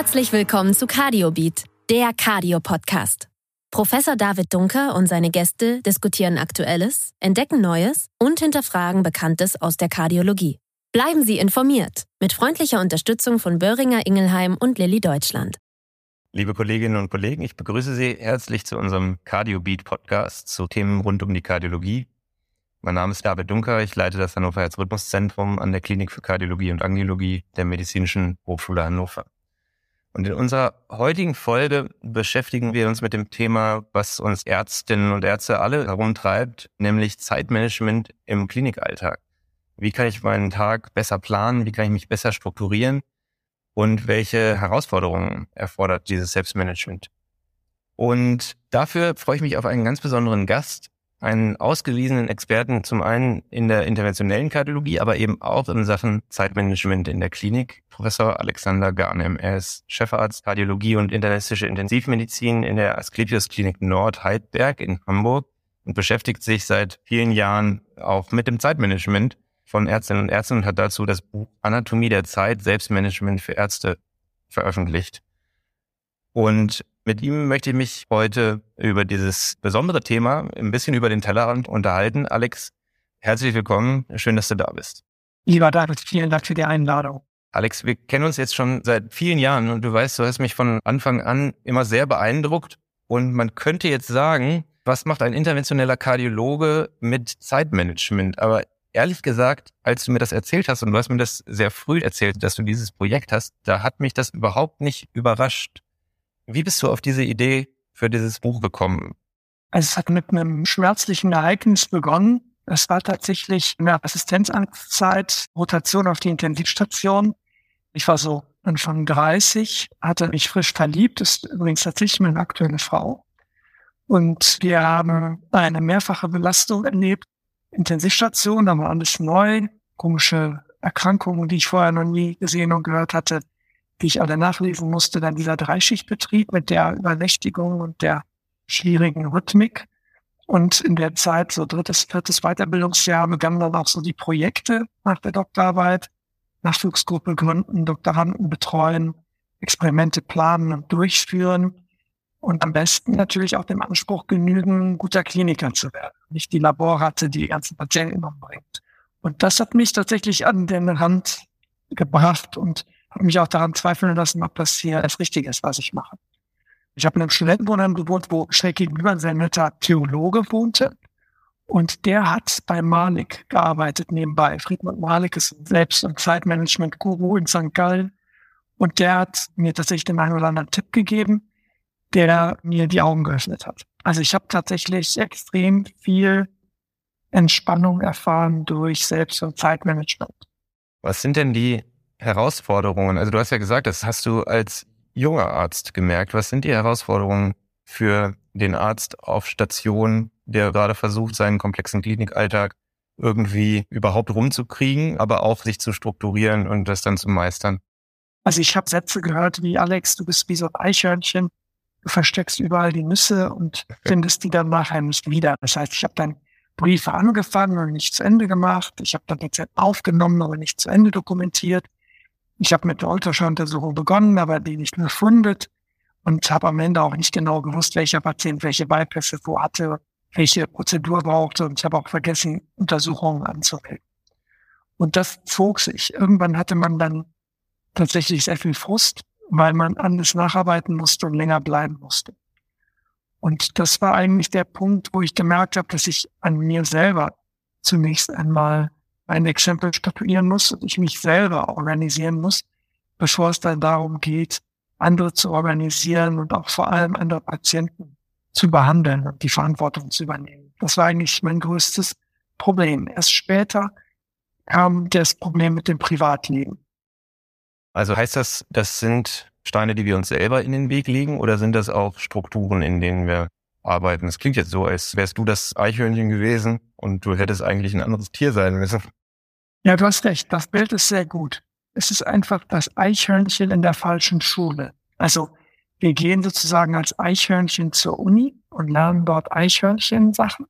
Herzlich willkommen zu CardioBeat, der Cardio-Podcast. Professor David Dunker und seine Gäste diskutieren Aktuelles, entdecken Neues und hinterfragen Bekanntes aus der Kardiologie. Bleiben Sie informiert mit freundlicher Unterstützung von Böhringer Ingelheim und Lilly Deutschland. Liebe Kolleginnen und Kollegen, ich begrüße Sie herzlich zu unserem CardioBeat Podcast zu Themen rund um die Kardiologie. Mein Name ist David Dunker, ich leite das Hannover Herzrhythmuszentrum an der Klinik für Kardiologie und Angiologie der Medizinischen Hochschule Hannover. Und in unserer heutigen Folge beschäftigen wir uns mit dem Thema, was uns Ärztinnen und Ärzte alle herumtreibt, nämlich Zeitmanagement im Klinikalltag. Wie kann ich meinen Tag besser planen? Wie kann ich mich besser strukturieren? Und welche Herausforderungen erfordert dieses Selbstmanagement? Und dafür freue ich mich auf einen ganz besonderen Gast, einen ausgewiesenen Experten zum einen in der interventionellen Kardiologie, aber eben auch in Sachen Zeitmanagement in der Klinik. Professor Alexander Garnem. Er ist Chefarzt Kardiologie und internistische Intensivmedizin in der Asklepios Klinik Nord Heidberg in Hamburg und beschäftigt sich seit vielen Jahren auch mit dem Zeitmanagement von Ärztinnen und Ärzten und hat dazu das Buch Anatomie der Zeit, Selbstmanagement für Ärzte veröffentlicht. Und mit ihm möchte ich mich heute über dieses besondere Thema ein bisschen über den Tellerrand unterhalten. Alex, herzlich willkommen. Schön, dass du da bist. Lieber David, vielen Dank für die Einladung. Alex, wir kennen uns jetzt schon seit vielen Jahren und du weißt, du hast mich von Anfang an immer sehr beeindruckt. Und man könnte jetzt sagen, was macht ein interventioneller Kardiologe mit Zeitmanagement? Aber ehrlich gesagt, als du mir das erzählt hast, und du hast mir das sehr früh erzählt, dass du dieses Projekt hast, da hat mich das überhaupt nicht überrascht. Wie bist du auf diese Idee für dieses Buch gekommen? Also es hat mit einem schmerzlichen Ereignis begonnen. Es war tatsächlich eine Assistenzamtszeit, Rotation auf die Intensivstation. Ich war so Anfang 30, hatte mich frisch verliebt, ist übrigens tatsächlich meine aktuelle Frau. Und wir haben eine mehrfache Belastung erlebt. Intensivstation, da war alles neu, komische Erkrankungen, die ich vorher noch nie gesehen und gehört hatte die ich alle nachlesen musste, dann dieser Dreischichtbetrieb mit der Übernächtigung und der schwierigen Rhythmik. Und in der Zeit, so drittes, viertes Weiterbildungsjahr, begannen dann auch so die Projekte nach der Doktorarbeit, Nachwuchsgruppe gründen, Doktoranden betreuen, Experimente planen und durchführen und am besten natürlich auch dem Anspruch genügen, guter Kliniker zu werden, nicht die Laborratte, die die ganzen Patienten umbringt. Und das hat mich tatsächlich an den Rand gebracht und habe mich auch daran zweifeln lassen, ob das hier das Richtige ist, was ich mache. Ich habe in einem Studentenwohnheim gewohnt, wo schräg gegenüber ein netter Theologe wohnte. Und der hat bei Malik gearbeitet nebenbei. Friedmund Malik ist selbst ein Zeitmanagement-Guru in St. Gallen. Und der hat mir tatsächlich den einen oder anderen Tipp gegeben, der mir die Augen geöffnet hat. Also ich habe tatsächlich extrem viel Entspannung erfahren durch Selbst- und Zeitmanagement. Was sind denn die Herausforderungen? Also du hast ja gesagt, das hast du als junger Arzt gemerkt. Was sind die Herausforderungen für den Arzt auf Station, der gerade versucht, seinen komplexen Klinikalltag irgendwie überhaupt rumzukriegen, aber auch sich zu strukturieren und das dann zu meistern? Also ich habe Sätze gehört wie Alex, du bist wie so ein Eichhörnchen, du versteckst überall die Nüsse und findest die dann nachher nicht wieder. Das heißt, ich habe dann Briefe angefangen und nicht zu Ende gemacht. Ich habe dann Patienten aufgenommen, aber nicht zu Ende dokumentiert. Ich habe mit der Ultraschalluntersuchung begonnen, aber die nicht gefunden und habe am Ende auch nicht genau gewusst, welcher Patient welche Bypässe wo hatte, welche Prozedur brauchte und ich habe auch vergessen, Untersuchungen anzumelden. Und das zog sich. Irgendwann hatte man dann tatsächlich sehr viel Frust, weil man alles nacharbeiten musste und länger bleiben musste. Und das war eigentlich der Punkt, wo ich gemerkt habe, dass ich an mir selber zunächst einmal ein Exempel statuieren muss und ich mich selber organisieren muss, bevor es dann darum geht, andere zu organisieren und auch vor allem andere Patienten zu behandeln und die Verantwortung zu übernehmen. Das war eigentlich mein größtes Problem. Erst später kam das Problem mit dem Privatleben. Also heißt das, das sind Steine, die wir uns selber in den Weg legen oder sind das auch Strukturen, in denen wir arbeiten? Es klingt jetzt so, als wärst du das Eichhörnchen gewesen und du hättest eigentlich ein anderes Tier sein müssen. Ja, du hast recht. Das Bild ist sehr gut. Es ist einfach das Eichhörnchen in der falschen Schule. Also wir gehen sozusagen als Eichhörnchen zur Uni und lernen dort Eichhörnchen-Sachen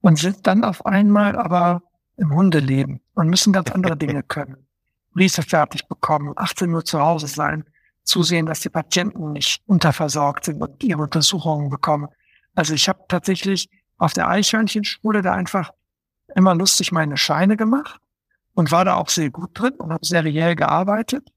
und sind dann auf einmal aber im Hundeleben und müssen ganz andere Dinge können. Briefe fertig bekommen, 18 Uhr zu Hause sein, zusehen, dass die Patienten nicht unterversorgt sind und ihre Untersuchungen bekommen. Also ich habe tatsächlich auf der Eichhörnchenschule da einfach immer lustig meine Scheine gemacht und war da auch sehr gut drin und habe seriell gearbeitet.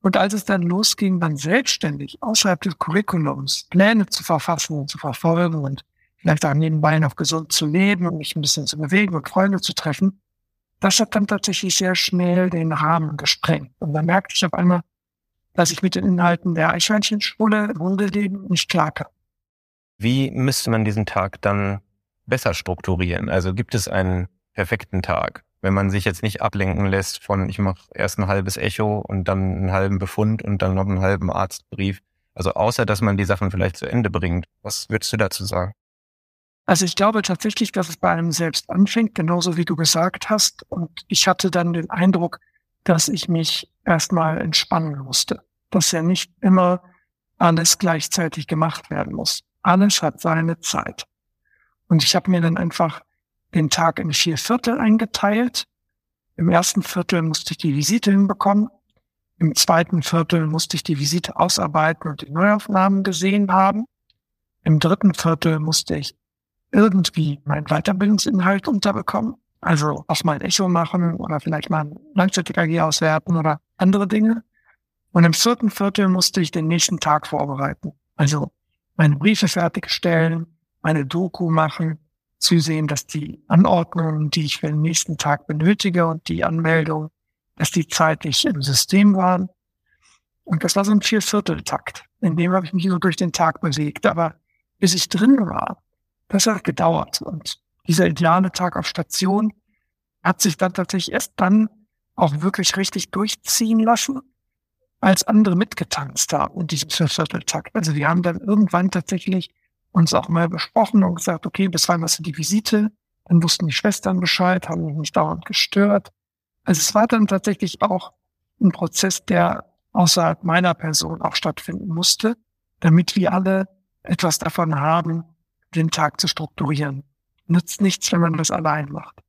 Und als es dann losging, dann selbstständig außerhalb des Curriculums Pläne zu verfassen und zu verfolgen und vielleicht auch nebenbei noch gesund zu leben und mich ein bisschen zu bewegen und Freunde zu treffen, das hat dann tatsächlich sehr schnell den Rahmen gesprengt. Und dann merkte ich auf einmal, dass ich mit den Inhalten der Eichhörnchenschule im Hundeleben nicht klarkam. Wie müsste man diesen Tag dann besser strukturieren? Also gibt es einen perfekten Tag? Wenn man sich jetzt nicht ablenken lässt von, ich mache erst ein halbes Echo und dann einen halben Befund und dann noch einen halben Arztbrief. Also außer, dass man die Sachen vielleicht zu Ende bringt. Was würdest du dazu sagen? Also ich glaube tatsächlich, dass es bei einem selbst anfängt, genauso wie du gesagt hast. Und ich hatte dann den Eindruck, dass ich mich erstmal entspannen musste. Dass ja nicht immer alles gleichzeitig gemacht werden muss. Alles hat seine Zeit. Und ich habe mir dann einfach den Tag in vier Viertel eingeteilt. Im ersten Viertel musste ich die Visite hinbekommen. Im zweiten Viertel musste ich die Visite ausarbeiten und die Neuaufnahmen gesehen haben. Im dritten Viertel musste ich irgendwie meinen Weiterbildungsinhalt unterbekommen. Also auch mal ein Echo machen oder vielleicht mal ein Langzeit-EKG auswerten oder andere Dinge. Und im vierten Viertel musste ich den nächsten Tag vorbereiten. Also meine Briefe fertigstellen, meine Doku machen, zusehen, dass die Anordnungen, die ich für den nächsten Tag benötige und die Anmeldung, dass die zeitlich im System waren. Und das war so ein Viervierteltakt. In dem habe ich mich so durch den Tag bewegt. Aber bis ich drin war, das hat gedauert. Und dieser ideale Tag auf Station hat sich dann tatsächlich erst dann auch wirklich richtig durchziehen lassen, als andere mitgetanzt haben in diesem Viervierteltakt. Also wir haben dann irgendwann tatsächlich uns auch mal besprochen und gesagt, okay, bis wann hast du die Visite? Dann wussten die Schwestern Bescheid, haben mich nicht dauernd gestört. Also es war dann tatsächlich auch ein Prozess, der außerhalb meiner Person auch stattfinden musste, damit wir alle etwas davon haben, den Tag zu strukturieren. Nützt nichts, wenn man das allein macht.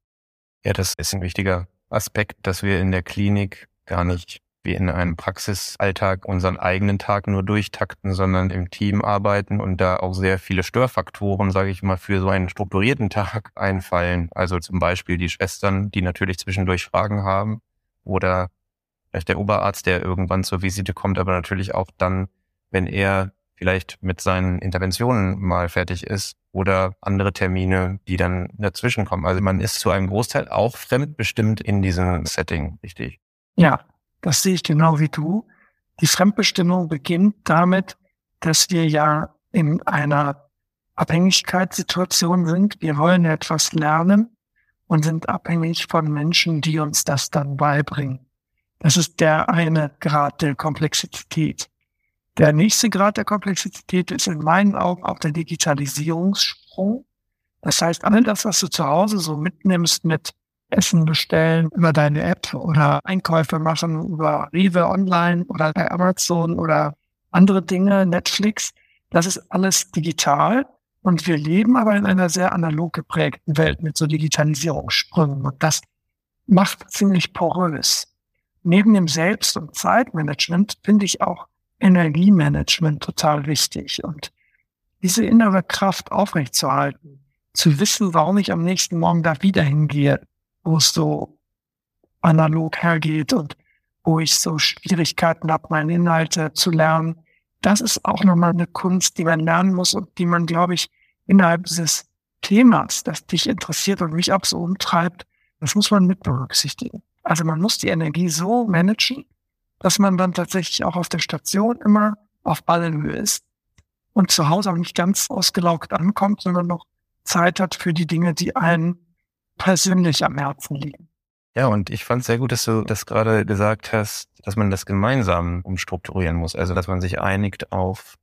Ja, das ist ein wichtiger Aspekt, dass wir in der Klinik gar nicht wie in einem Praxisalltag unseren eigenen Tag nur durchtakten, sondern im Team arbeiten und da auch sehr viele Störfaktoren, sage ich mal, für so einen strukturierten Tag einfallen. Also zum Beispiel die Schwestern, die natürlich zwischendurch Fragen haben oder vielleicht der Oberarzt, der irgendwann zur Visite kommt, aber natürlich auch dann, wenn er vielleicht mit seinen Interventionen mal fertig ist oder andere Termine, die dann dazwischen kommen. Also man ist zu einem Großteil auch fremdbestimmt in diesem Setting, richtig? Ja, das sehe ich genau wie du. Die Fremdbestimmung beginnt damit, dass wir ja in einer Abhängigkeitssituation sind. Wir wollen etwas lernen und sind abhängig von Menschen, die uns das dann beibringen. Das ist der eine Grad der Komplexität. Der nächste Grad der Komplexität ist in meinen Augen auch der Digitalisierungssprung. Das heißt, all das, was du zu Hause so mitnimmst mit Essen bestellen über deine App oder Einkäufe machen über Rewe Online oder bei Amazon oder andere Dinge, Netflix, das ist alles digital. Und wir leben aber in einer sehr analog geprägten Welt mit so Digitalisierungssprüngen. Und das macht ziemlich porös. Neben dem Selbst- und Zeitmanagement finde ich auch Energiemanagement total wichtig und diese innere Kraft aufrechtzuerhalten, zu wissen, warum ich am nächsten Morgen da wieder hingehe, wo es so analog hergeht und wo ich so Schwierigkeiten habe, meine Inhalte zu lernen. Das ist auch nochmal eine Kunst, die man lernen muss und die man, glaube ich, innerhalb dieses Themas, das dich interessiert und mich auch so umtreibt, das muss man mit berücksichtigen. Also man muss die Energie so managen, dass man dann tatsächlich auch auf der Station immer auf Ballenhöhe ist und zu Hause auch nicht ganz ausgelaugt ankommt, sondern noch Zeit hat für die Dinge, die einen persönlich am Herzen liegen. Ja, und ich fand es sehr gut, dass du das gerade gesagt hast, dass man das gemeinsam umstrukturieren muss. Also, dass man sich einigt auf,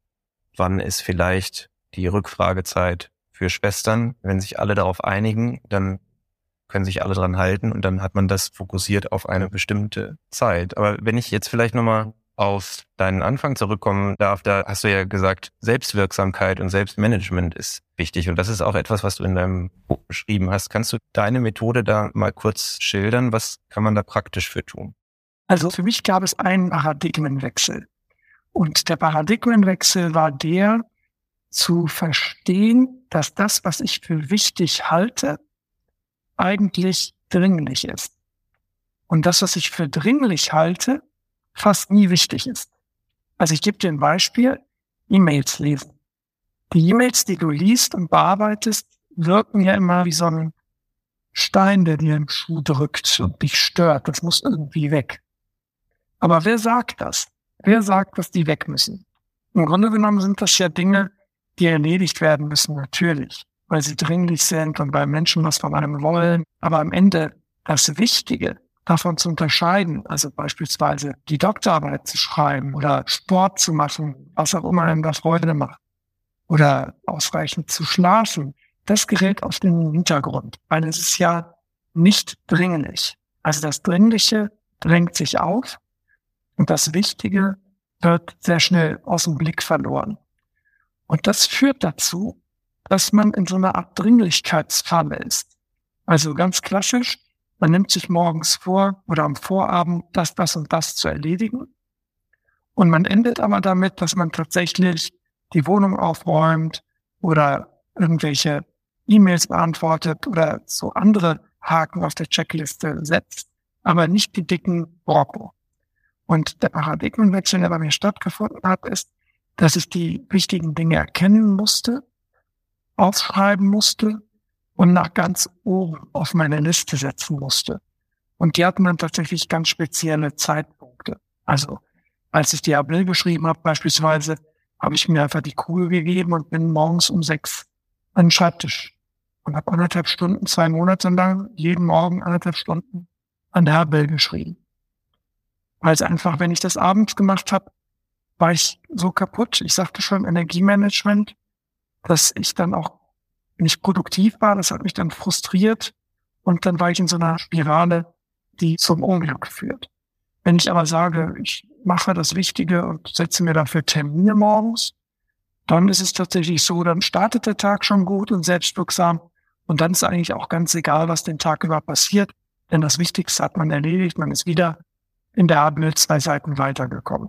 wann ist vielleicht die Rückfragezeit für Schwestern. Wenn sich alle darauf einigen, dann können sich alle dran halten und dann hat man das fokussiert auf eine bestimmte Zeit. Aber wenn ich jetzt vielleicht nochmal auf deinen Anfang zurückkommen darf, da hast du ja gesagt, Selbstwirksamkeit und Selbstmanagement ist wichtig. Und das ist auch etwas, was du in deinem Buch beschrieben hast. Kannst du deine Methode da mal kurz schildern? Was kann man da praktisch für tun? Also für mich gab es einen Paradigmenwechsel. Und der Paradigmenwechsel war der, zu verstehen, dass das, was ich für wichtig halte, eigentlich dringlich ist. Und das, was ich für dringlich halte, fast nie wichtig ist. Also ich gebe dir ein Beispiel, E-Mails lesen. Die E-Mails, die du liest und bearbeitest, wirken ja immer wie so ein Stein, der dir im Schuh drückt und dich stört. Das muss irgendwie weg. Aber wer sagt das? Wer sagt, dass die weg müssen? Im Grunde genommen sind das ja Dinge, die erledigt werden müssen, natürlich, weil sie dringlich sind und weil Menschen was von einem wollen. Aber am Ende das Wichtige davon zu unterscheiden, also beispielsweise die Doktorarbeit zu schreiben oder Sport zu machen, was auch immer einem das Freude macht, oder ausreichend zu schlafen, das gerät auf den Hintergrund, weil es ist ja nicht dringlich. Also das Dringliche drängt sich auf und das Wichtige wird sehr schnell aus dem Blick verloren. Und das führt dazu, dass man in so einer Art Dringlichkeitsfalle ist. Also ganz klassisch, man nimmt sich morgens vor oder am Vorabend das, das und das zu erledigen. Und man endet aber damit, dass man tatsächlich die Wohnung aufräumt oder irgendwelche E-Mails beantwortet oder so andere Haken auf der Checkliste setzt, aber nicht die dicken Brocken. Und der Paradigmenwechsel, der bei mir stattgefunden hat, ist, dass ich die wichtigen Dinge erkennen musste, aufschreiben musste und nach ganz oben auf meine Liste setzen musste. Und die hatten dann tatsächlich ganz spezielle Zeitpunkte. Also als ich die April geschrieben habe, beispielsweise, habe ich mir einfach die Kugel gegeben und bin morgens um sechs an den Schreibtisch und habe anderthalb Stunden, zwei Monate lang, jeden Morgen anderthalb Stunden an der April geschrieben. Weil es einfach, wenn ich das abends gemacht habe, war ich so kaputt. Ich sagte schon Energiemanagement, dass ich dann auch nicht produktiv war. Das hat mich dann frustriert. Und dann war ich in so einer Spirale, die zum Unglück führt. Wenn ich aber sage, ich mache das Wichtige und setze mir dafür Termine morgens, dann ist es tatsächlich so, dann startet der Tag schon gut und selbstwirksam. Und dann ist eigentlich auch ganz egal, was den Tag über passiert. Denn das Wichtigste hat man erledigt. Man ist wieder in der Abend zwei Seiten weitergekommen.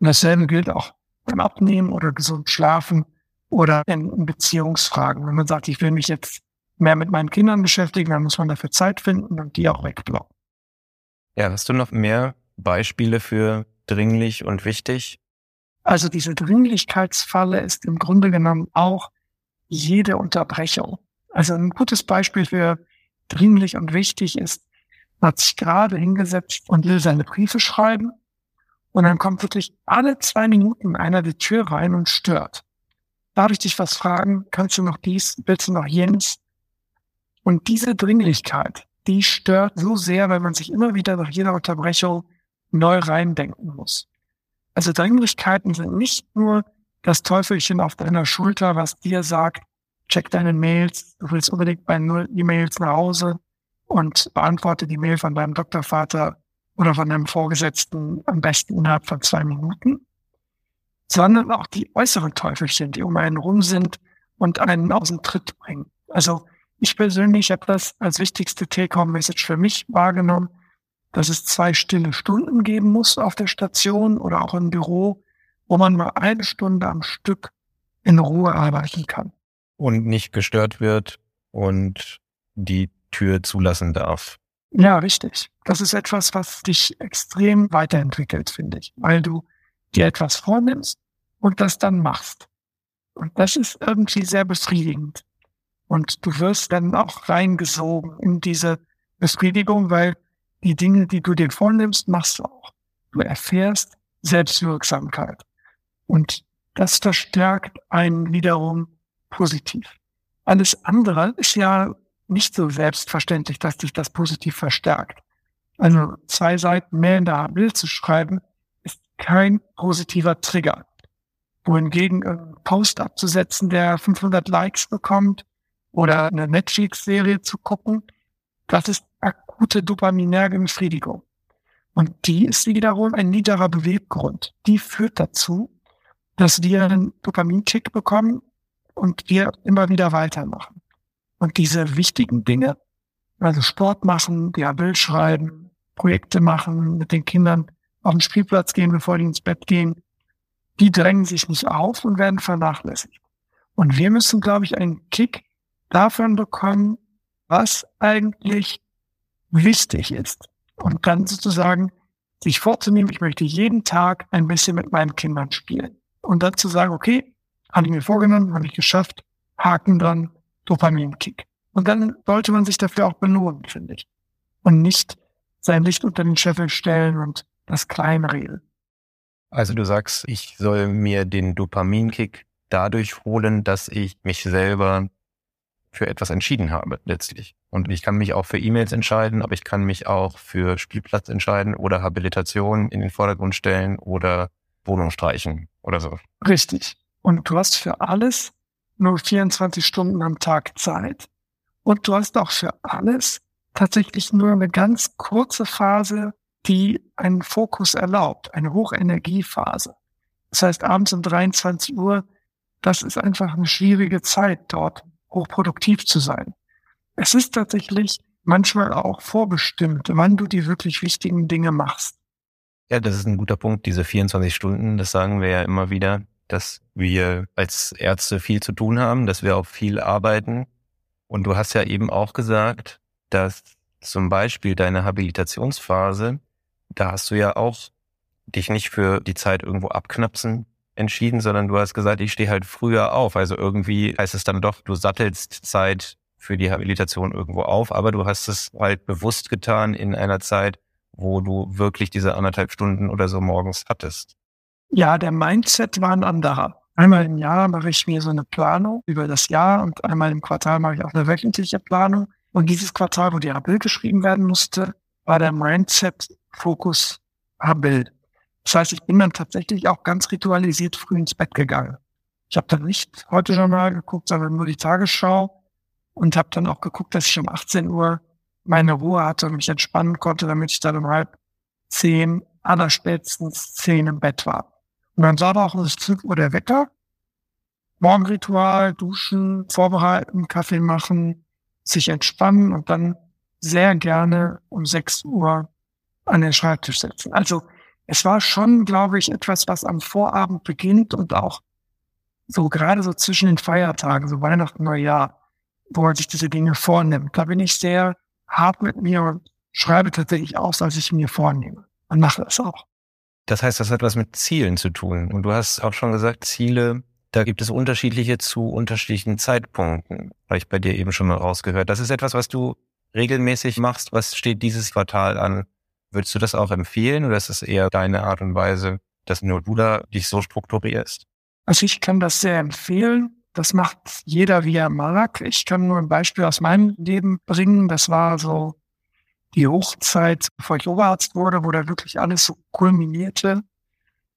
Und dasselbe gilt auch beim Abnehmen oder gesund schlafen oder in Beziehungsfragen. Wenn man sagt, ich will mich jetzt mehr mit meinen Kindern beschäftigen, dann muss man dafür Zeit finden und die auch wegblocken. Ja, hast du noch mehr Beispiele für dringlich und wichtig? Also diese Dringlichkeitsfalle ist im Grunde genommen auch jede Unterbrechung. Also ein gutes Beispiel für dringlich und wichtig ist, man hat sich gerade hingesetzt und will seine Briefe schreiben und dann kommt wirklich alle zwei Minuten einer die Tür rein und stört. Darf ich dich was fragen? Kannst du noch dies? Willst du noch jenes? Und diese Dringlichkeit, die stört so sehr, weil man sich immer wieder nach jeder Unterbrechung neu reindenken muss. Also Dringlichkeiten sind nicht nur das Teufelchen auf deiner Schulter, was dir sagt, check deine Mails, du willst unbedingt bei null E-Mails nach Hause und beantworte die Mail von deinem Doktorvater oder von deinem Vorgesetzten am besten innerhalb von zwei Minuten, sondern auch die äußeren Teufelchen, die um einen rum sind und einen aus dem Tritt bringen. Also ich persönlich habe das als wichtigste Take-Home-Message für mich wahrgenommen, dass es zwei stille Stunden geben muss auf der Station oder auch im Büro, wo man mal eine Stunde am Stück in Ruhe arbeiten kann. Und nicht gestört wird und die Tür zulassen darf. Ja, richtig. Das ist etwas, was dich extrem weiterentwickelt, finde ich, weil du dir etwas vornimmst und das dann machst. Und das ist irgendwie sehr befriedigend. Und du wirst dann auch reingesogen in diese Befriedigung, weil die Dinge, die du dir vornimmst, machst du auch. Du erfährst Selbstwirksamkeit. Und das verstärkt einen wiederum positiv. Alles andere ist ja nicht so selbstverständlich, dass sich das positiv verstärkt. Also zwei Seiten mehr in der Bild zu schreiben, kein positiver Trigger. Wohingegen ein Post abzusetzen, der 500 Likes bekommt oder eine Netflix-Serie zu gucken, das ist akute dopaminerge Befriedigung. Und die ist wiederum ein niederer Beweggrund. Die führt dazu, dass wir einen Dopaminkick bekommen und wir immer wieder weitermachen. Und diese wichtigen Dinge, also Sport machen, Diabel schreiben, Projekte machen, mit den Kindern auf den Spielplatz gehen, bevor die ins Bett gehen, die drängen sich nicht auf und werden vernachlässigt. Und wir müssen, glaube ich, einen Kick davon bekommen, was eigentlich wichtig ist. Und dann sozusagen sich vorzunehmen, ich möchte jeden Tag ein bisschen mit meinen Kindern spielen. Und dann zu sagen, okay, habe ich mir vorgenommen, habe ich geschafft, Haken dran, Dopaminkick. Und dann sollte man sich dafür auch belohnen, finde ich. Und nicht sein Licht unter den Scheffel stellen und das Kleinreden. Also du sagst, ich soll mir den Dopaminkick dadurch holen, dass ich mich selber für etwas entschieden habe, letztlich. Und ich kann mich auch für E-Mails entscheiden, aber ich kann mich auch für Spielplatz entscheiden oder Habilitation in den Vordergrund stellen oder Wohnung streichen oder so. Richtig. Und du hast für alles nur 24 Stunden am Tag Zeit. Und du hast auch für alles tatsächlich nur eine ganz kurze Phase, die einen Fokus erlaubt, eine Hochenergiephase. Das heißt, abends um 23 Uhr, das ist einfach eine schwierige Zeit, dort hochproduktiv zu sein. Es ist tatsächlich manchmal auch vorbestimmt, wann du die wirklich wichtigen Dinge machst. Ja, das ist ein guter Punkt, diese 24 Stunden, das sagen wir ja immer wieder, dass wir als Ärzte viel zu tun haben, dass wir auch viel arbeiten. Und du hast ja eben auch gesagt, dass zum Beispiel deine Habilitationsphase, da hast du ja auch dich nicht für die Zeit irgendwo abknapsen entschieden, sondern du hast gesagt, ich stehe halt früher auf. Also irgendwie heißt es dann doch, du sattelst Zeit für die Habilitation irgendwo auf, aber du hast es halt bewusst getan in einer Zeit, wo du wirklich diese anderthalb Stunden oder so morgens hattest. Ja, der Mindset war ein anderer. Einmal im Jahr mache ich mir so eine Planung über das Jahr und einmal im Quartal mache ich auch eine wöchentliche Planung. Und dieses Quartal, wo die Habil geschrieben werden musste, war der Mindset-Fokus Habil. Das heißt, ich bin dann tatsächlich auch ganz ritualisiert früh ins Bett gegangen. Ich habe dann nicht heute Journal geguckt, sondern nur die Tagesschau und habe dann auch geguckt, dass ich um 18 Uhr meine Ruhe hatte und mich entspannen konnte, damit ich dann um halb zehn, allerspätestens zehn im Bett war. Und dann sah da auch um 5 Uhr der Wecker. Morgenritual, duschen, vorbereiten, Kaffee machen, sich entspannen und dann sehr gerne um 6 Uhr an den Schreibtisch setzen. Also es war schon, glaube ich, etwas, was am Vorabend beginnt und auch so gerade so zwischen den Feiertagen, so Weihnachten, Neujahr, wo man sich diese Dinge vornimmt. Da bin ich sehr hart mit mir und schreibe tatsächlich aus, als ich mir vornehme. Und mache es auch. Das heißt, das hat was mit Zielen zu tun. Und du hast auch schon gesagt, Ziele, da gibt es unterschiedliche zu unterschiedlichen Zeitpunkten. Habe ich bei dir eben schon mal rausgehört. Das ist etwas, was du regelmäßig machst. Was steht dieses Quartal an? Würdest du das auch empfehlen oder ist es eher deine Art und Weise, dass nur du da dich so strukturierst? Also ich kann das sehr empfehlen. Das macht jeder, wie er mag. Ich kann nur ein Beispiel aus meinem Leben bringen. Das war so die Hochzeit, bevor ich Oberarzt wurde, wo da wirklich alles so kulminierte.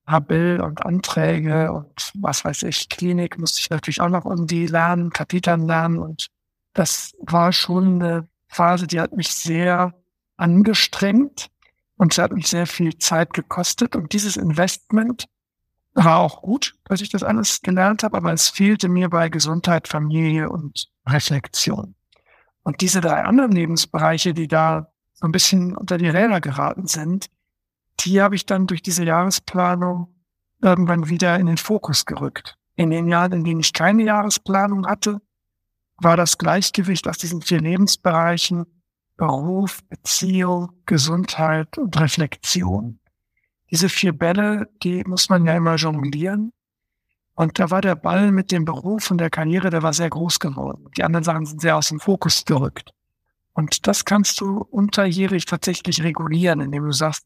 Habel und Anträge und was weiß ich, Klinik musste ich natürlich auch noch um die lernen, Kathetern lernen und das war schon eine Phase, die hat mich sehr angestrengt. Und es hat mich sehr viel Zeit gekostet. Und dieses Investment war auch gut, dass ich das alles gelernt habe, aber es fehlte mir bei Gesundheit, Familie und Reflexion. Und diese drei anderen Lebensbereiche, die da so ein bisschen unter die Räder geraten sind, die habe ich dann durch diese Jahresplanung irgendwann wieder in den Fokus gerückt. In den Jahren, in denen ich keine Jahresplanung hatte, war das Gleichgewicht aus diesen vier Lebensbereichen Beruf, Beziehung, Gesundheit und Reflexion. Diese vier Bälle, die muss man ja immer jonglieren. Und da war der Ball mit dem Beruf und der Karriere, der war sehr groß geworden. Die anderen Sachen sind sehr aus dem Fokus gerückt. Und das kannst du unterjährig tatsächlich regulieren, indem du sagst,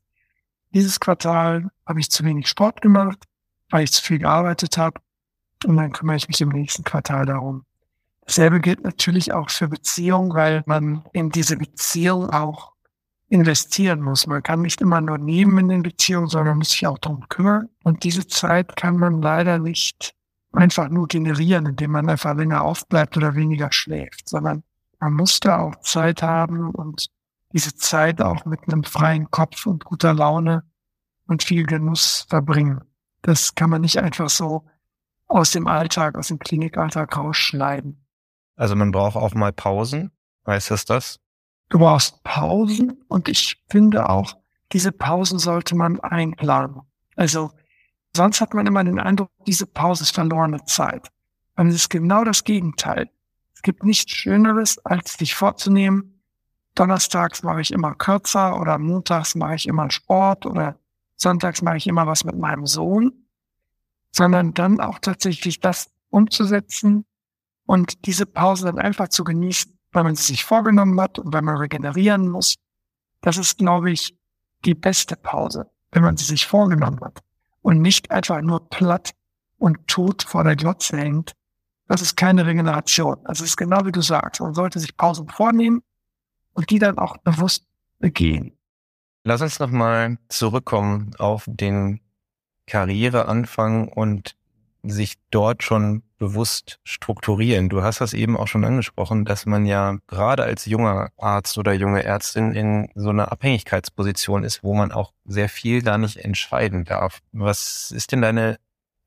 dieses Quartal habe ich zu wenig Sport gemacht, weil ich zu viel gearbeitet habe. Und dann kümmere ich mich im nächsten Quartal darum, Dasselbe gilt natürlich auch für Beziehungen, weil man in diese Beziehung auch investieren muss. Man kann nicht immer nur nehmen in den Beziehungen, sondern muss sich auch darum kümmern. Und diese Zeit kann man leider nicht einfach nur generieren, indem man einfach länger aufbleibt oder weniger schläft, sondern man muss da auch Zeit haben und diese Zeit auch mit einem freien Kopf und guter Laune und viel Genuss verbringen. Das kann man nicht einfach so aus dem Alltag, aus dem Klinikalltag rausschneiden. Also man braucht auch mal Pausen. Heißt das das? Du brauchst Pausen und ich finde auch, diese Pausen sollte man einplanen. Also Sonst hat man immer den Eindruck, diese Pause ist verlorene Zeit. Und es ist genau das Gegenteil. Es gibt nichts Schöneres, als sich vorzunehmen, donnerstags mache ich immer kürzer oder montags mache ich immer Sport oder sonntags mache ich immer was mit meinem Sohn, sondern dann auch tatsächlich das umzusetzen und diese Pause dann einfach zu genießen, weil man sie sich vorgenommen hat und weil man regenerieren muss. Das ist, glaube ich, die beste Pause, wenn man sie sich vorgenommen hat und nicht einfach nur platt und tot vor der Glotze hängt. Das ist keine Regeneration. Das ist genau wie du sagst. Man sollte sich Pausen vornehmen und die dann auch bewusst begehen. Lass uns nochmal zurückkommen auf den Karriereanfang und sich dort schon bewusst strukturieren. Du hast das eben auch schon angesprochen, dass man ja gerade als junger Arzt oder junge Ärztin in so einer Abhängigkeitsposition ist, wo man auch sehr viel da nicht entscheiden darf. Was ist denn deine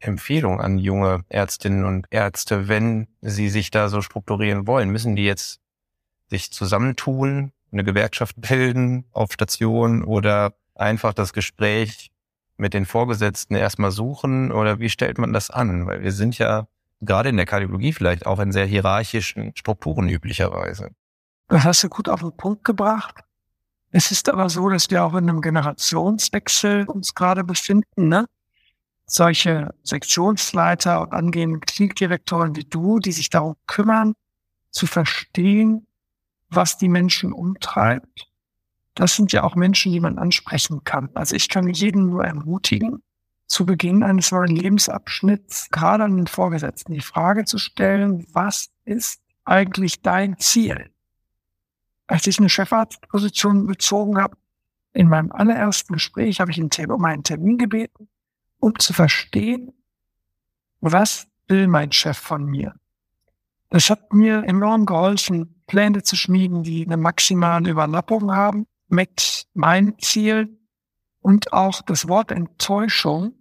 Empfehlung an junge Ärztinnen und Ärzte, wenn sie sich da so strukturieren wollen? Müssen die jetzt sich zusammentun, eine Gewerkschaft bilden auf Station oder einfach das Gespräch mit den Vorgesetzten erstmal suchen oder wie stellt man das an? Weil wir sind ja gerade in der Kardiologie vielleicht auch in sehr hierarchischen Strukturen üblicherweise. Das hast du gut auf den Punkt gebracht. Es ist aber so, dass wir auch in einem Generationswechsel uns gerade befinden. Ne? Solche Sektionsleiter und angehende Klinikdirektoren wie du, die sich darum kümmern, zu verstehen, was die Menschen umtreibt. Das sind ja auch Menschen, die man ansprechen kann. Also ich kann jeden nur ermutigen, zu Beginn eines neuen Lebensabschnitts, gerade an den Vorgesetzten, die Frage zu stellen, was ist eigentlich dein Ziel? Als ich eine Chefarztposition bezogen habe, in meinem allerersten Gespräch habe ich um einen Termin gebeten, um zu verstehen, was will mein Chef von mir? Das hat mir enorm geholfen, Pläne zu schmieden, die eine maximale Überlappung haben mit meinem Ziel. Und auch das Wort Enttäuschung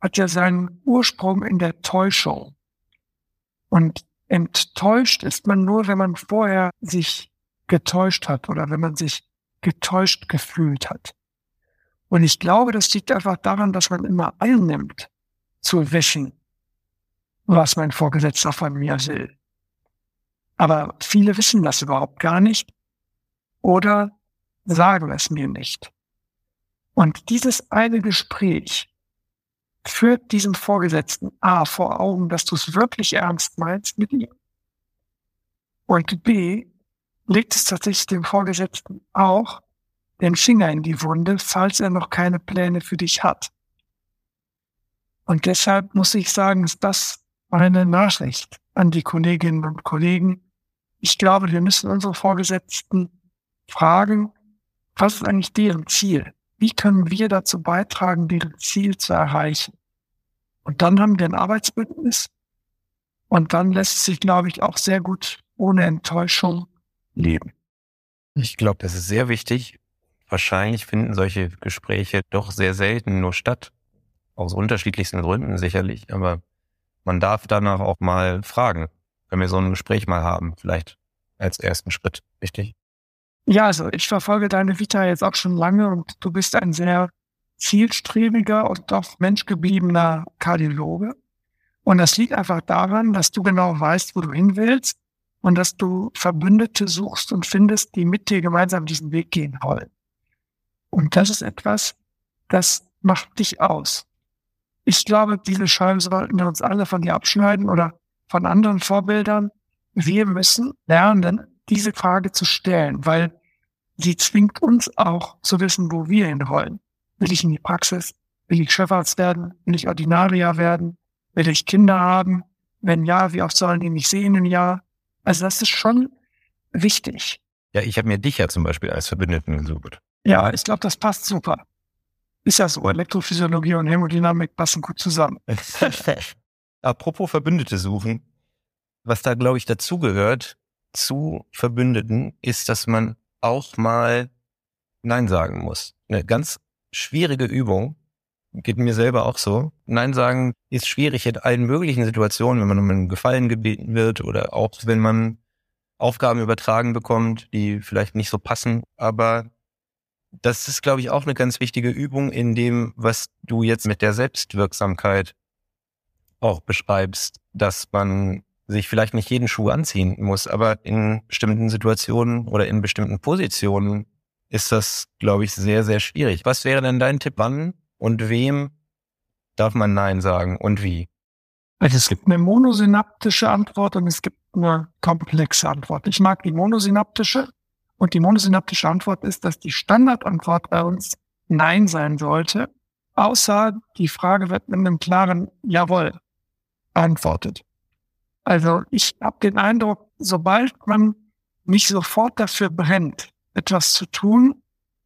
hat ja seinen Ursprung in der Täuschung. Und enttäuscht ist man nur, wenn man vorher sich getäuscht hat oder wenn man sich getäuscht gefühlt hat. Und ich glaube, das liegt einfach daran, dass man immer einnimmt, zu wissen, was mein Vorgesetzter von mir will. Aber viele wissen das überhaupt gar nicht oder sagen es mir nicht. Und dieses eine Gespräch führt diesem Vorgesetzten A vor Augen, dass du es wirklich ernst meinst mit ihm. Und B legt es tatsächlich dem Vorgesetzten auch den Finger in die Wunde, falls er noch keine Pläne für dich hat. Und deshalb muss ich sagen, ist das meine Nachricht an die Kolleginnen und Kollegen. Ich glaube, wir müssen unsere Vorgesetzten fragen, was ist eigentlich deren Ziel? Wie können wir dazu beitragen, deren Ziel zu erreichen? Und dann haben wir ein Arbeitsbündnis. Und dann lässt es sich, glaube ich, auch sehr gut ohne Enttäuschung leben. Ich glaube, das ist sehr wichtig. Wahrscheinlich finden solche Gespräche doch sehr selten nur statt. Aus unterschiedlichsten Gründen sicherlich. Aber man darf danach auch mal fragen, wenn wir so ein Gespräch mal haben, vielleicht als ersten Schritt. Wichtig? Ja, also ich verfolge deine Vita jetzt auch schon lange und du bist ein sehr zielstrebiger und doch menschgebliebener Kardiologe. Und das liegt einfach daran, dass du genau weißt, wo du hin willst und dass du Verbündete suchst und findest, die mit dir gemeinsam diesen Weg gehen wollen. Und das ist etwas, das macht dich aus. Ich glaube, diese Scheiben sollten wir uns alle von dir abschneiden oder von anderen Vorbildern. Wir müssen lernen, diese Frage zu stellen, weil sie zwingt uns auch zu wissen, wo wir hin wollen. Will ich in die Praxis? Will ich Chefarzt werden? Will ich Ordinarier werden? Will ich Kinder haben? Wenn ja, wie oft sollen die mich sehen im Jahr? Also das ist schon wichtig. Ja, ich habe mir dich ja zum Beispiel als Verbündeten gesucht. Ja, ich glaube, das passt super. Ist ja so, Elektrophysiologie und Hämodynamik passen gut zusammen. Apropos Verbündete suchen, was da, glaube ich, dazugehört, zu Verbündeten ist, dass man auch mal Nein sagen muss. Eine ganz schwierige Übung. Geht mir selber auch so. Nein sagen ist schwierig in allen möglichen Situationen, wenn man um einen Gefallen gebeten wird oder auch wenn man Aufgaben übertragen bekommt, die vielleicht nicht so passen. Aber das ist, glaube ich, auch eine ganz wichtige Übung in dem, was du jetzt mit der Selbstwirksamkeit auch beschreibst, dass man sich vielleicht nicht jeden Schuh anziehen muss, aber in bestimmten Situationen oder in bestimmten Positionen ist das, glaube ich, sehr, sehr schwierig. Was wäre denn dein Tipp, wann und wem darf man Nein sagen und wie? Also es gibt eine monosynaptische Antwort und es gibt eine komplexe Antwort. Ich mag die monosynaptische und die monosynaptische Antwort ist, dass die Standardantwort bei uns Nein sein sollte, außer die Frage wird mit einem klaren Jawohl beantwortet. Also ich habe den Eindruck, sobald man nicht sofort dafür brennt, etwas zu tun,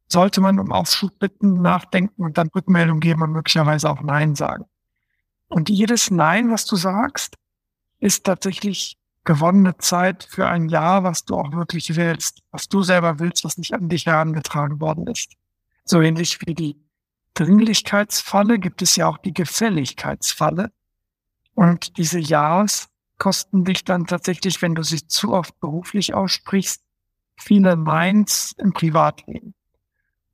sollte man um Aufschub bitten, nachdenken und dann Rückmeldung geben und möglicherweise auch Nein sagen. Und jedes Nein, was du sagst, ist tatsächlich gewonnene Zeit für ein Ja, was du auch wirklich willst, was du selber willst, was nicht an dich herangetragen worden ist. So ähnlich wie die Dringlichkeitsfalle gibt es ja auch die Gefälligkeitsfalle. Und diese Ja's kosten dich dann tatsächlich, wenn du sie zu oft beruflich aussprichst, viele Minds im Privatleben.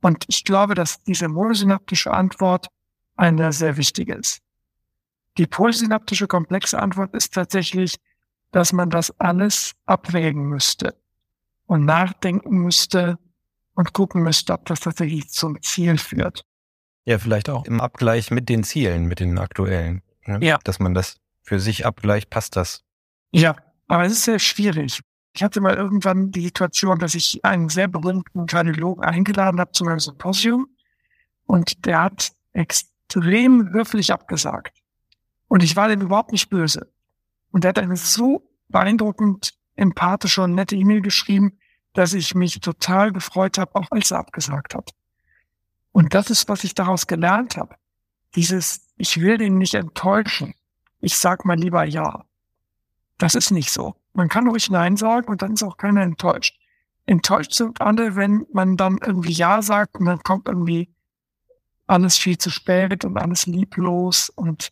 Und ich glaube, dass diese monosynaptische Antwort eine sehr wichtige ist. Die polysynaptische komplexe Antwort ist tatsächlich, dass man das alles abwägen müsste und nachdenken müsste und gucken müsste, ob das tatsächlich zum Ziel führt. Ja, vielleicht auch im Abgleich mit den Zielen, mit den aktuellen. Ne? Ja. Dass man das für sich abgleicht, passt das. Ja, aber es ist sehr schwierig. Ich hatte mal irgendwann die Situation, dass ich einen sehr berühmten Kardiologen eingeladen habe zu meinem Symposium und der hat extrem höflich abgesagt. Und ich war dem überhaupt nicht böse. Und er hat eine so beeindruckend empathische und nette E-Mail geschrieben, dass ich mich total gefreut habe, auch als er abgesagt hat. Und das ist, was ich daraus gelernt habe. Dieses, ich will den nicht enttäuschen. Ich sag mal lieber ja. Das ist nicht so. Man kann ruhig Nein sagen und dann ist auch keiner enttäuscht. Enttäuscht sind alle, wenn man dann irgendwie Ja sagt und dann kommt irgendwie alles viel zu spät und alles lieblos und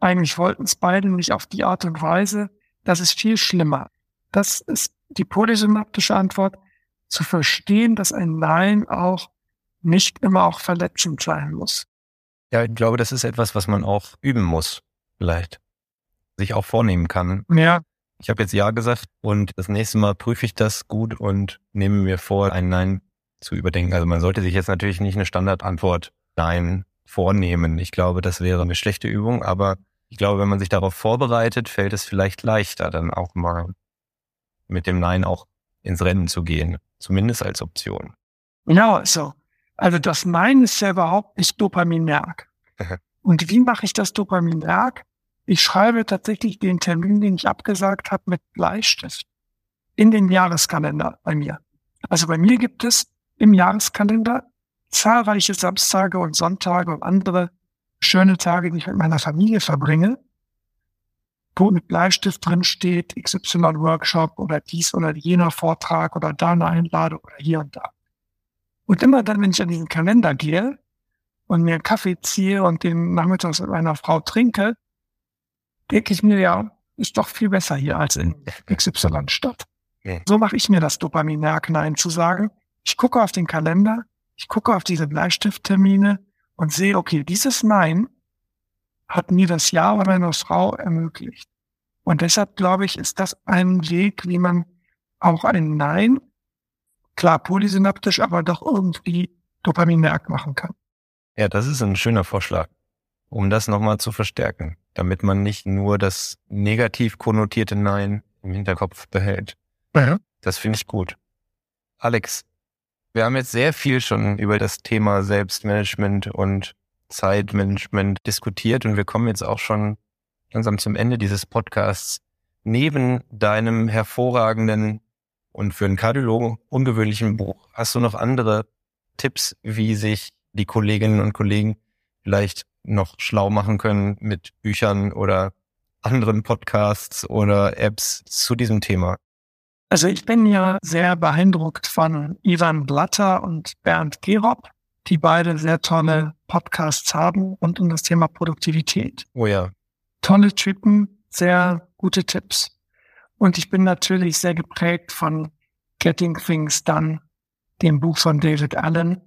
eigentlich wollten es beide nicht auf die Art und Weise. Das ist viel schlimmer. Das ist die polysynaptische Antwort, zu verstehen, dass ein Nein auch nicht immer auch verletzend sein muss. Ja, ich glaube, das ist etwas, was man auch üben muss, vielleicht. Sich auch vornehmen kann. Ja. Ich habe jetzt Ja gesagt und das nächste Mal prüfe ich das gut und nehme mir vor, ein Nein zu überdenken. Also man sollte sich jetzt natürlich nicht eine Standardantwort Nein vornehmen. Ich glaube, das wäre eine schlechte Übung, aber ich glaube, wenn man sich darauf vorbereitet, fällt es vielleicht leichter, dann auch mal mit dem Nein auch ins Rennen zu gehen. Zumindest als Option. Genau, so. Also das Nein ist ja überhaupt nicht Dopaminmerk. Und wie mache ich das Dopaminmerk? Ich schreibe tatsächlich den Termin, den ich abgesagt habe, mit Bleistift in den Jahreskalender bei mir. Also bei mir gibt es im Jahreskalender zahlreiche Samstage und Sonntage und andere schöne Tage, die ich mit meiner Familie verbringe, wo mit Bleistift drin steht, XY-Workshop oder dies oder jener Vortrag oder da eine Einladung oder hier und da. Und immer dann, wenn ich an diesen Kalender gehe und mir einen Kaffee ziehe und den nachmittags mit meiner Frau trinke, denke ich mir, ja, ist doch viel besser hier als in XY-Stadt. So mache ich mir das Dopamin-Nerk Nein zu sagen. Ich gucke auf den Kalender, ich gucke auf diese Bleistifttermine und sehe, okay, dieses Nein hat mir das Ja bei meiner Frau ermöglicht. Und deshalb glaube ich, ist das ein Weg, wie man auch ein Nein, klar polysynaptisch, aber doch irgendwie Dopaminmerk machen kann. Ja, das ist ein schöner Vorschlag, um das nochmal zu verstärken, damit man nicht nur das negativ konnotierte Nein im Hinterkopf behält. Ja. Das finde ich gut. Alex, wir haben jetzt sehr viel schon über das Thema Selbstmanagement und Zeitmanagement diskutiert und wir kommen jetzt auch schon langsam zum Ende dieses Podcasts. Neben deinem hervorragenden und für einen Kardiologen ungewöhnlichen Buch, hast du noch andere Tipps, wie sich die Kolleginnen und Kollegen vielleicht noch schlau machen können mit Büchern oder anderen Podcasts oder Apps zu diesem Thema? Also ich bin ja sehr beeindruckt von Ivan Blatter und Bernd Gerob, die beide sehr tolle Podcasts haben rund um das Thema Produktivität. Oh ja. Tolle Typen, sehr gute Tipps. Und ich bin natürlich sehr geprägt von Getting Things Done, dem Buch von David Allen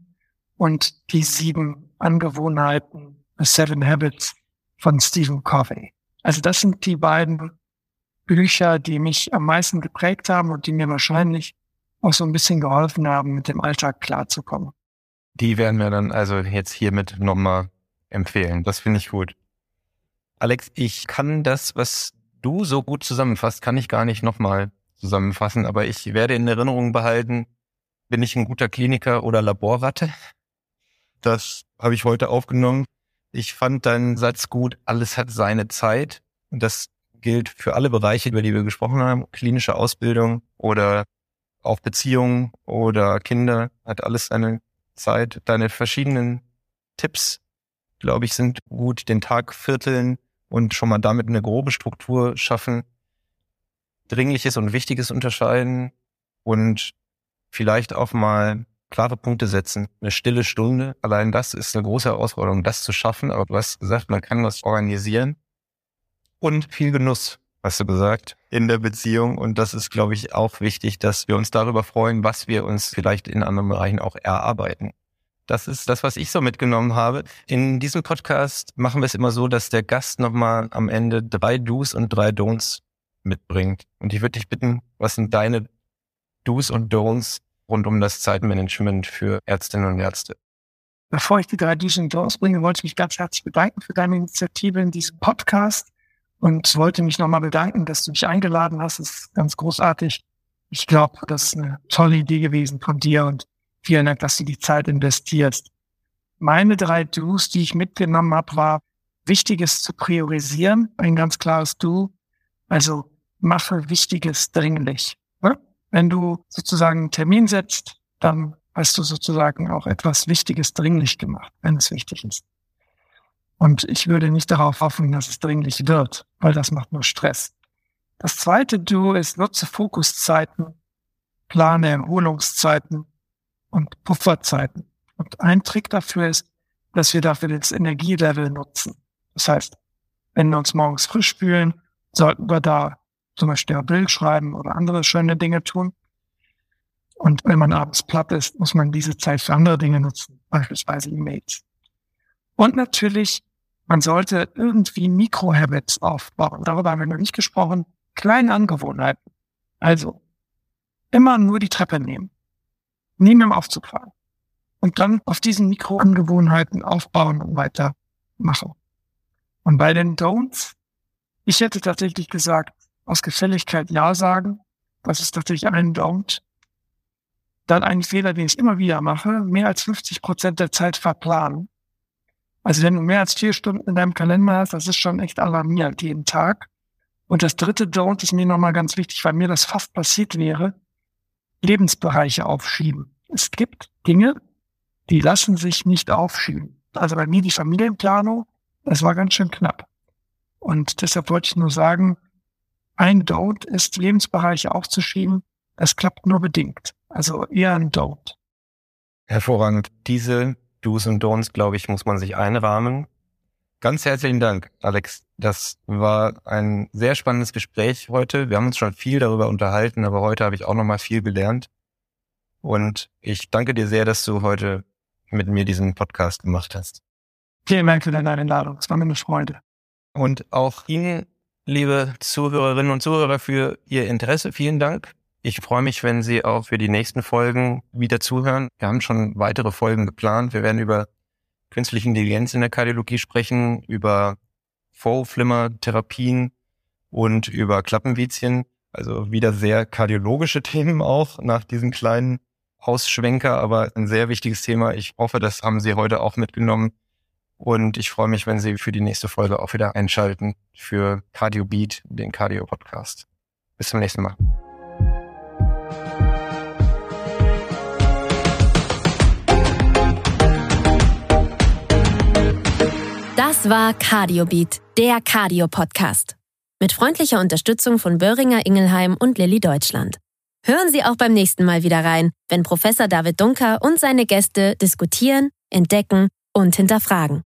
und die sieben Angewohnheiten, Seven Habits von Stephen Covey. Also das sind die beiden Bücher, die mich am meisten geprägt haben und die mir wahrscheinlich auch so ein bisschen geholfen haben, mit dem Alltag klarzukommen. Die werden wir dann also jetzt hiermit nochmal empfehlen. Das finde ich gut. Alex, ich kann das, was du so gut zusammenfasst, kann ich gar nicht nochmal zusammenfassen, aber ich werde in Erinnerung behalten, bin ich ein guter Kliniker oder Laborratte? Das habe ich heute aufgenommen. Ich fand deinen Satz gut, alles hat seine Zeit. Und das gilt für alle Bereiche, über die wir gesprochen haben. Klinische Ausbildung oder auch Beziehungen oder Kinder hat alles seine Zeit. Deine verschiedenen Tipps, glaube ich, sind gut. Den Tag vierteln und schon mal damit eine grobe Struktur schaffen. Dringliches und Wichtiges unterscheiden und vielleicht auch mal klare Punkte setzen. Eine stille Stunde. Allein das ist eine große Herausforderung, das zu schaffen. Aber du hast gesagt, man kann was organisieren. Und viel Genuss, hast du gesagt, in der Beziehung. Und das ist, glaube ich, auch wichtig, dass wir uns darüber freuen, was wir uns vielleicht in anderen Bereichen auch erarbeiten. Das ist das, was ich so mitgenommen habe. In diesem Podcast machen wir es immer so, dass der Gast nochmal am Ende drei Do's und drei Don'ts mitbringt. Und ich würde dich bitten, was sind deine Do's und Don'ts rund um das Zeitmanagement für Ärztinnen und Ärzte. Bevor ich die drei Do's und Don'ts bringe, wollte ich mich ganz herzlich bedanken für deine Initiative in diesem Podcast und wollte mich nochmal bedanken, dass du mich eingeladen hast. Das ist ganz großartig. Ich glaube, das ist eine tolle Idee gewesen von dir und vielen Dank, dass du die Zeit investierst. Meine drei Do's, die ich mitgenommen habe, war Wichtiges zu priorisieren, ein ganz klares Do. Also mache Wichtiges dringlich. Wenn du sozusagen einen Termin setzt, dann hast du sozusagen auch etwas Wichtiges dringlich gemacht, wenn es wichtig ist. Und ich würde nicht darauf hoffen, dass es dringlich wird, weil das macht nur Stress. Das zweite Du ist, nutze Fokuszeiten, plane Erholungszeiten und Pufferzeiten. Und ein Trick dafür ist, dass wir dafür das Energielevel nutzen. Das heißt, wenn wir uns morgens frisch fühlen, sollten wir da zum Beispiel ein Bild schreiben oder andere schöne Dinge tun. Und wenn man abends platt ist, muss man diese Zeit für andere Dinge nutzen, beispielsweise E-Mails. Und natürlich, man sollte irgendwie Mikrohabits aufbauen. Darüber haben wir noch nicht gesprochen. Kleine Angewohnheiten. Also, immer nur die Treppe nehmen. Mit dem Aufzug fahren. Und dann auf diesen Mikroangewohnheiten aufbauen und weitermachen. Und bei den Don'ts, ich hätte tatsächlich gesagt, aus Gefälligkeit Ja sagen. Das ist natürlich ein Don't. Dann ein Fehler, den ich immer wieder mache, mehr als 50 Prozent der Zeit verplanen. Also wenn du mehr als vier Stunden in deinem Kalender hast, das ist schon echt alarmierend jeden Tag. Und das dritte Don't ist mir nochmal ganz wichtig, weil mir das fast passiert wäre, Lebensbereiche aufschieben. Es gibt Dinge, die lassen sich nicht aufschieben. Also bei mir die Familienplanung, das war ganz schön knapp. Und deshalb wollte ich nur sagen, ein Don't ist, Lebensbereiche aufzuschieben. Das klappt nur bedingt. Also eher ein Don't. Hervorragend. Diese Do's und Don'ts, glaube ich, muss man sich einrahmen. Ganz herzlichen Dank, Alex. Das war ein sehr spannendes Gespräch heute. Wir haben uns schon viel darüber unterhalten, aber heute habe ich auch noch mal viel gelernt. Und ich danke dir sehr, dass du heute mit mir diesen Podcast gemacht hast. Vielen Dank für deine Einladung. Es war mir eine Freude. Und auch Ihnen liebe Zuhörerinnen und Zuhörer, für Ihr Interesse. Vielen Dank. Ich freue mich, wenn Sie auch für die nächsten Folgen wieder zuhören. Wir haben schon weitere Folgen geplant. Wir werden über künstliche Intelligenz in der Kardiologie sprechen, über Vorflimmer-Therapien und über Klappenvizien. Also wieder sehr kardiologische Themen auch nach diesem kleinen Ausschwenker, aber ein sehr wichtiges Thema. Ich hoffe, das haben Sie heute auch mitgenommen. Und ich freue mich, wenn Sie für die nächste Folge auch wieder einschalten für Cardio Beat, den Cardio Podcast. Bis zum nächsten Mal. Das war Cardio Beat, der Cardio Podcast. Mit freundlicher Unterstützung von Böhringer Ingelheim und Lilly Deutschland. Hören Sie auch beim nächsten Mal wieder rein, wenn Professor David Dunker und seine Gäste diskutieren, entdecken und hinterfragen.